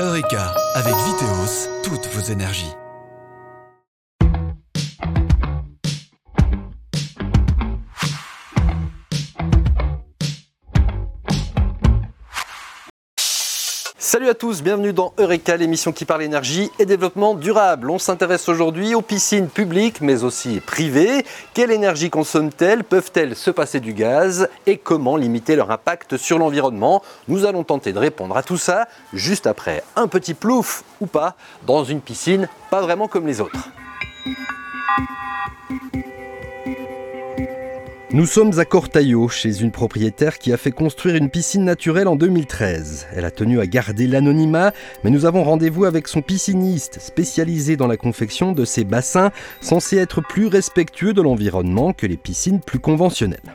Eureka, avec Viteos, toutes vos énergies. Salut à tous, bienvenue dans Eureka, l'émission qui parle énergie et développement durable. On s'intéresse aujourd'hui aux piscines publiques mais aussi privées. Quelle énergie consomment-elles? Peuvent-elles se passer du gaz? Et comment limiter leur impact sur l'environnement? Nous allons tenter de répondre à tout ça juste après un petit plouf ou pas dans une piscine pas vraiment comme les autres. Nous sommes à Cortaillot, chez une propriétaire qui a fait construire une piscine naturelle en 2013. Elle a tenu à garder l'anonymat, mais nous avons rendez-vous avec son pisciniste, spécialisé dans la confection de ces bassins, censés être plus respectueux de l'environnement que les piscines plus conventionnelles.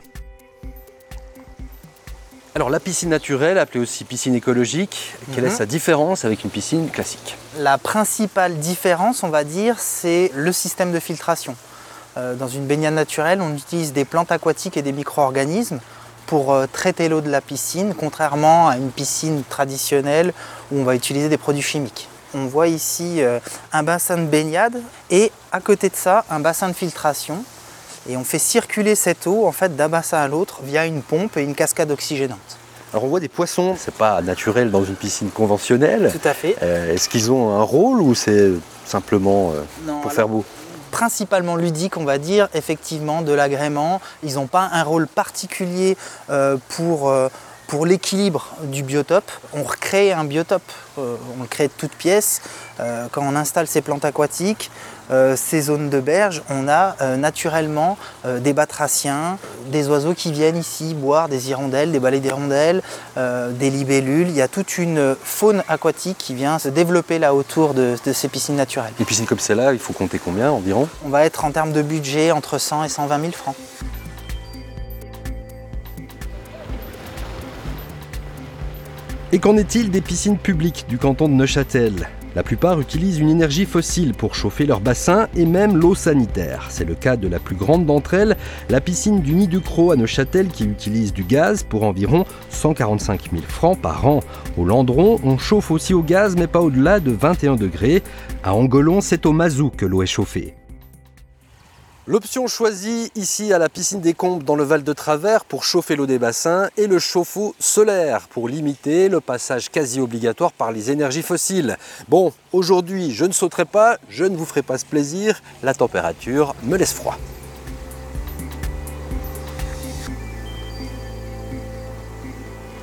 Alors la piscine naturelle, appelée aussi piscine écologique, quelle est Mhm. sa différence avec une piscine classique? La principale différence, on va dire, c'est le système de filtration. Euh, Dans une baignade naturelle, on utilise des plantes aquatiques et des micro-organismes pour euh, traiter l'eau de la piscine, contrairement à une piscine traditionnelle où on va utiliser des produits chimiques. On voit ici euh, un bassin de baignade et à côté de ça, un bassin de filtration. Et on fait circuler cette eau en fait, d'un bassin à l'autre via une pompe et une cascade oxygénante. Alors on voit des poissons, c'est pas naturel dans une piscine conventionnelle. Tout à fait. Euh, Est-ce qu'ils ont un rôle ou c'est simplement euh, Non, pour alors- faire beau? Principalement ludique, on va dire, effectivement, de l'agrément. Ils n'ont pas un rôle particulier euh, pour, euh, pour l'équilibre du biotope. On recrée un biotope, euh, on le crée de toutes pièces. Euh, quand on installe ces plantes aquatiques, euh, ces zones de berge, on a naturellement des batraciens, des oiseaux qui viennent ici boire, des hirondelles, des balais d'hirondelles, des libellules. Il y a toute une faune aquatique qui vient se développer là autour de- de ces piscines naturelles. Une piscine comme celle-là, il faut compter combien environ? On va être en termes de budget entre 100 et 120 000 francs. Et qu'en est-il des piscines publiques du canton de Neuchâtel? La plupart utilisent une énergie fossile pour chauffer leur bassin et même l'eau sanitaire. C'est le cas de la plus grande d'entre elles, la piscine du Nid du Croc à Neuchâtel qui utilise du gaz pour environ 145 000 francs par an. Au Landron, on chauffe aussi au gaz mais pas au-delà de 21 degrés. À Angolon, c'est au mazout que l'eau est chauffée. L'option choisie ici à la piscine des Combes dans le Val de Travers pour chauffer l'eau des bassins est le chauffe-eau solaire pour limiter le passage quasi obligatoire par les énergies fossiles. Bon, aujourd'hui je ne sauterai pas, je ne vous ferai pas ce plaisir, la température me laisse froid.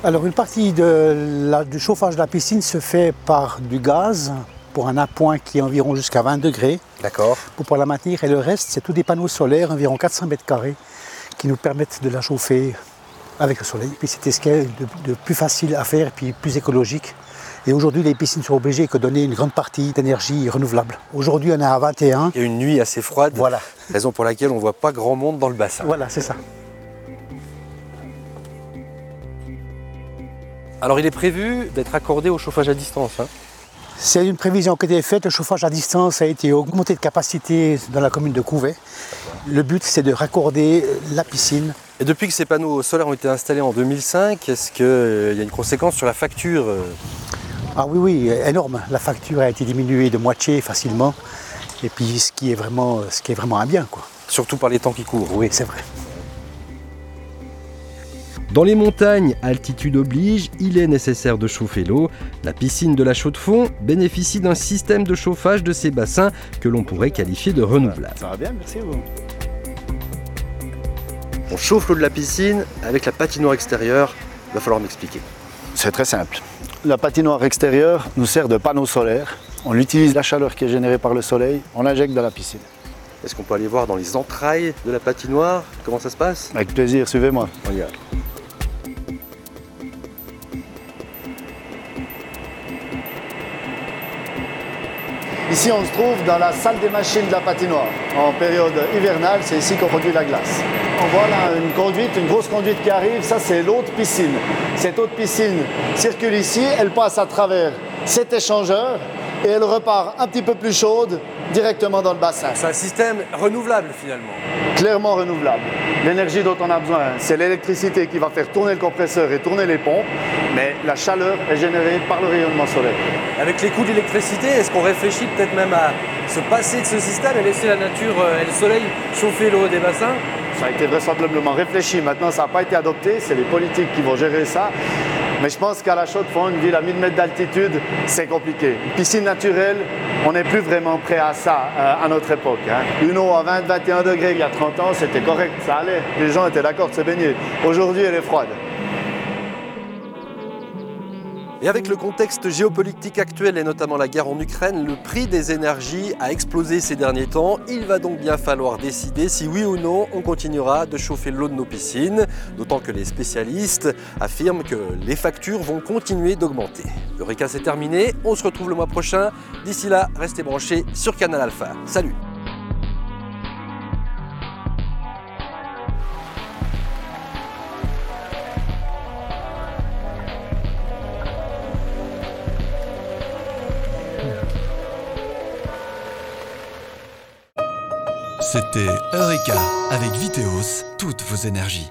Alors une partie du chauffage de la piscine se fait par du gaz pour un appoint qui est environ jusqu'à 20 degrés D'accord. pour pouvoir la maintenir et le reste c'est tous des panneaux solaires environ 400 mètres carrés qui nous permettent de la chauffer avec le soleil. Puis c'était ce qui est de, de plus facile à faire et puis plus écologique. Et aujourd'hui les piscines sont obligées de donner une grande partie d'énergie renouvelable. Aujourd'hui on est à 21. Il y a une nuit assez froide, Voilà, raison pour laquelle on ne voit pas grand monde dans le bassin. voilà c'est ça. Alors il est prévu d'être accordé au chauffage à distance. hein. C'est une prévision qui a été faite. Le chauffage à distance a été augmenté de capacité dans la commune de Couvet. Le but, c'est de raccorder la piscine. Et depuis que ces panneaux solaires ont été installés en 2005, est-ce qu'il y a une conséquence sur la facture euh, Ah oui, oui, énorme. La facture a été diminuée de moitié facilement. Et puis, ce qui est vraiment, ce qui est vraiment un bien, quoi. Surtout par les temps qui courent. Oui, c'est vrai. Dans les montagnes, altitude oblige, il est nécessaire de chauffer l'eau. La piscine de la Chaux-de-Fonds bénéficie d'un système de chauffage de ces bassins que l'on pourrait qualifier de renouvelable. Ça va bien, merci vous. On chauffe l'eau de la piscine avec la patinoire extérieure. Il va falloir m'expliquer. C'est très simple. La patinoire extérieure nous sert de panneau solaire. On utilise la chaleur qui est générée par le soleil, on l'injecte dans la piscine. Est-ce qu'on peut aller voir dans les entrailles de la patinoire comment ça se passe? Avec plaisir, suivez-moi. On Ici, on se trouve dans la salle des machines de la patinoire. En période hivernale, c'est ici qu'on produit la glace. On voit là une conduite, une grosse conduite qui arrive. Ça, c'est l'eau de piscine. Cette eau de piscine circule ici, elle passe à travers cet échangeur et elle repart un petit peu plus chaude directement dans le bassin. C'est un système renouvelable finalement. Clairement renouvelable. L'énergie dont on a besoin, c'est l'électricité qui va faire tourner le compresseur et tourner les pompes, mais la chaleur est générée par le rayonnement solaire. Avec les coûts d'électricité, est-ce qu'on réfléchit peut-être même à se passer de ce système et laisser la nature euh, et le soleil chauffer l'eau des bassins? Ça a été vraisemblablement réfléchi, maintenant ça n'a pas été adopté, c'est les politiques qui vont gérer ça. Mais je pense qu'à la Chaux-de-Fonds, une ville à 1000 mètres d'altitude, c'est compliqué. Piscine naturelle, on n'est plus vraiment prêt à ça euh, à notre époque. Hein. Une eau à 20-21 degrés il y a 30 ans, c'était correct, ça allait. Les gens étaient d'accord de se baigner. Aujourd'hui, elle est froide. Et avec le contexte géopolitique actuel et notamment la guerre en Ukraine, le prix des énergies a explosé ces derniers temps. Il va donc bien falloir décider si oui ou non on continuera de chauffer l'eau de nos piscines, d'autant que les spécialistes affirment que les factures vont continuer d'augmenter. Eureka c'est terminé, on se retrouve le mois prochain. D'ici là, restez branchés sur Canal Alpha. Salut C'était Eureka avec Viteos, toutes vos énergies.